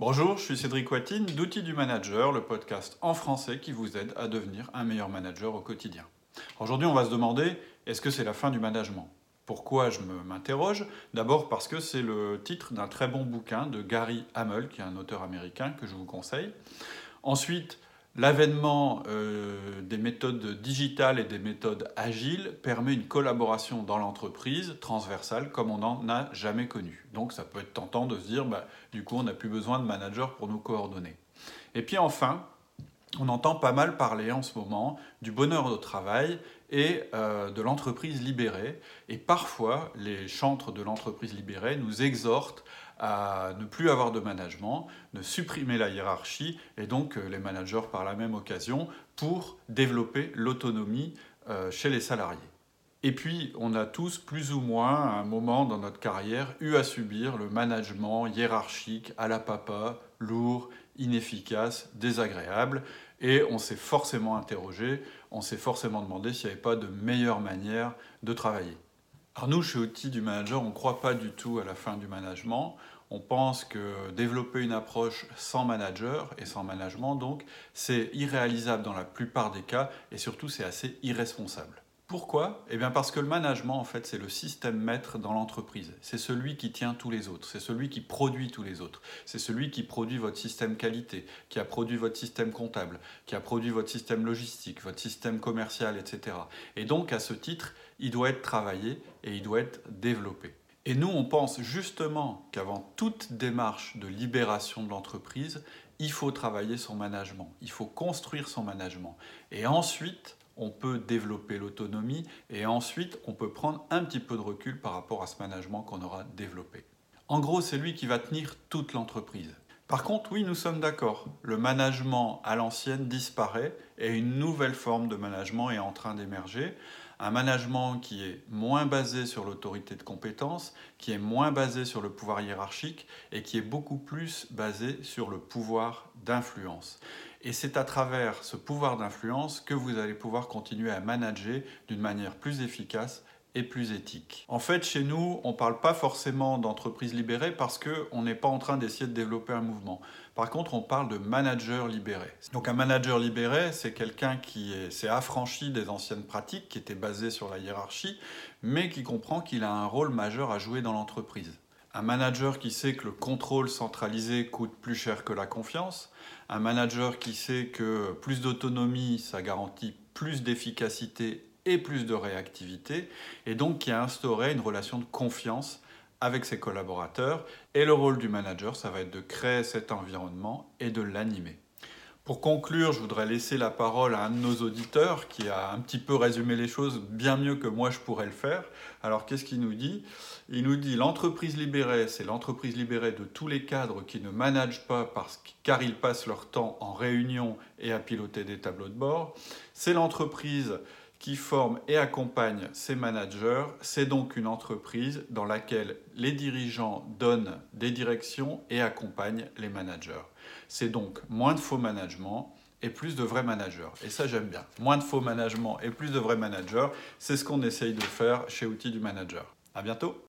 Bonjour, je suis Cédric Watine d'Outils du Manager, le podcast en français qui vous aide à devenir un meilleur manager au quotidien. Aujourd'hui, on va se demander est-ce que c'est la fin du management? Pourquoi je m'interroge? D'abord parce que c'est le titre d'un très bon bouquin de Gary Hamel, qui est un auteur américain que je vous conseille. Ensuite, L'avènement euh, des méthodes digitales et des méthodes agiles permet une collaboration dans l'entreprise transversale comme on n'en a jamais connu. Donc ça peut être tentant de se dire, bah, du coup on n'a plus besoin de managers pour nous coordonner. Et puis enfin, on entend pas mal parler en ce moment du bonheur au travail et euh, de l'entreprise libérée. Et parfois, les chantres de l'entreprise libérée nous exhortent à ne plus avoir de management, de supprimer la hiérarchie et donc euh, les managers par la même occasion pour développer l'autonomie euh, chez les salariés. Et puis, on a tous plus ou moins, à un moment dans notre carrière, eu à subir le management hiérarchique à la papa, lourd, inefficace, désagréable. Et on s'est forcément interrogé, on s'est forcément demandé s'il n'y avait pas de meilleure manière de travailler. Alors nous, chez Outils du Manager, on ne croit pas du tout à la fin du management. On pense que développer une approche sans manager et sans management, donc, c'est irréalisable dans la plupart des cas et surtout c'est assez irresponsable. Pourquoi? Eh bien parce que le management, en fait, c'est le système maître dans l'entreprise. C'est celui qui tient tous les autres, c'est celui qui produit tous les autres, c'est celui qui produit votre système qualité, qui a produit votre système comptable, qui a produit votre système logistique, votre système commercial, etc. Et donc, à ce titre, il doit être travaillé et il doit être développé. Et nous, on pense justement qu'avant toute démarche de libération de l'entreprise, il faut travailler son management, il faut construire son management. Et ensuite, on peut développer l'autonomie et ensuite on peut prendre un petit peu de recul par rapport à ce management qu'on aura développé. En gros, c'est lui qui va tenir toute l'entreprise. Par contre, oui, nous sommes d'accord, le management à l'ancienne disparaît et une nouvelle forme de management est en train d'émerger. Un management qui est moins basé sur l'autorité de compétence, qui est moins basé sur le pouvoir hiérarchique et qui est beaucoup plus basé sur le pouvoir d'influence. Et c'est à travers ce pouvoir d'influence que vous allez pouvoir continuer à manager d'une manière plus efficace et plus éthique. En fait, chez nous, on ne parle pas forcément d'entreprise libérée parce qu'on n'est pas en train d'essayer de développer un mouvement. Par contre, on parle de manager libéré. Donc un manager libéré, c'est quelqu'un qui s'est affranchi des anciennes pratiques qui étaient basées sur la hiérarchie, mais qui comprend qu'il a un rôle majeur à jouer dans l'entreprise. Un manager qui sait que le contrôle centralisé coûte plus cher que la confiance. Un manager qui sait que plus d'autonomie, ça garantit plus d'efficacité et plus de réactivité. Et donc qui a instauré une relation de confiance avec ses collaborateurs. Et le rôle du manager, ça va être de créer cet environnement et de l'animer. Pour conclure, je voudrais laisser la parole à un de nos auditeurs qui a un petit peu résumé les choses bien mieux que moi je pourrais le faire. Alors qu'est-ce qu'il nous dit? Il nous dit l'entreprise libérée, c'est l'entreprise libérée de tous les cadres qui ne managent pas parce, car ils passent leur temps en réunion et à piloter des tableaux de bord. C'est l'entreprise qui forme et accompagne ses managers. C'est donc une entreprise dans laquelle les dirigeants donnent des directions et accompagnent les managers. C'est donc moins de faux management et plus de vrais managers. Et ça, j'aime bien. Moins de faux management et plus de vrais managers, c'est ce qu'on essaye de faire chez Outils du Manager. À bientôt!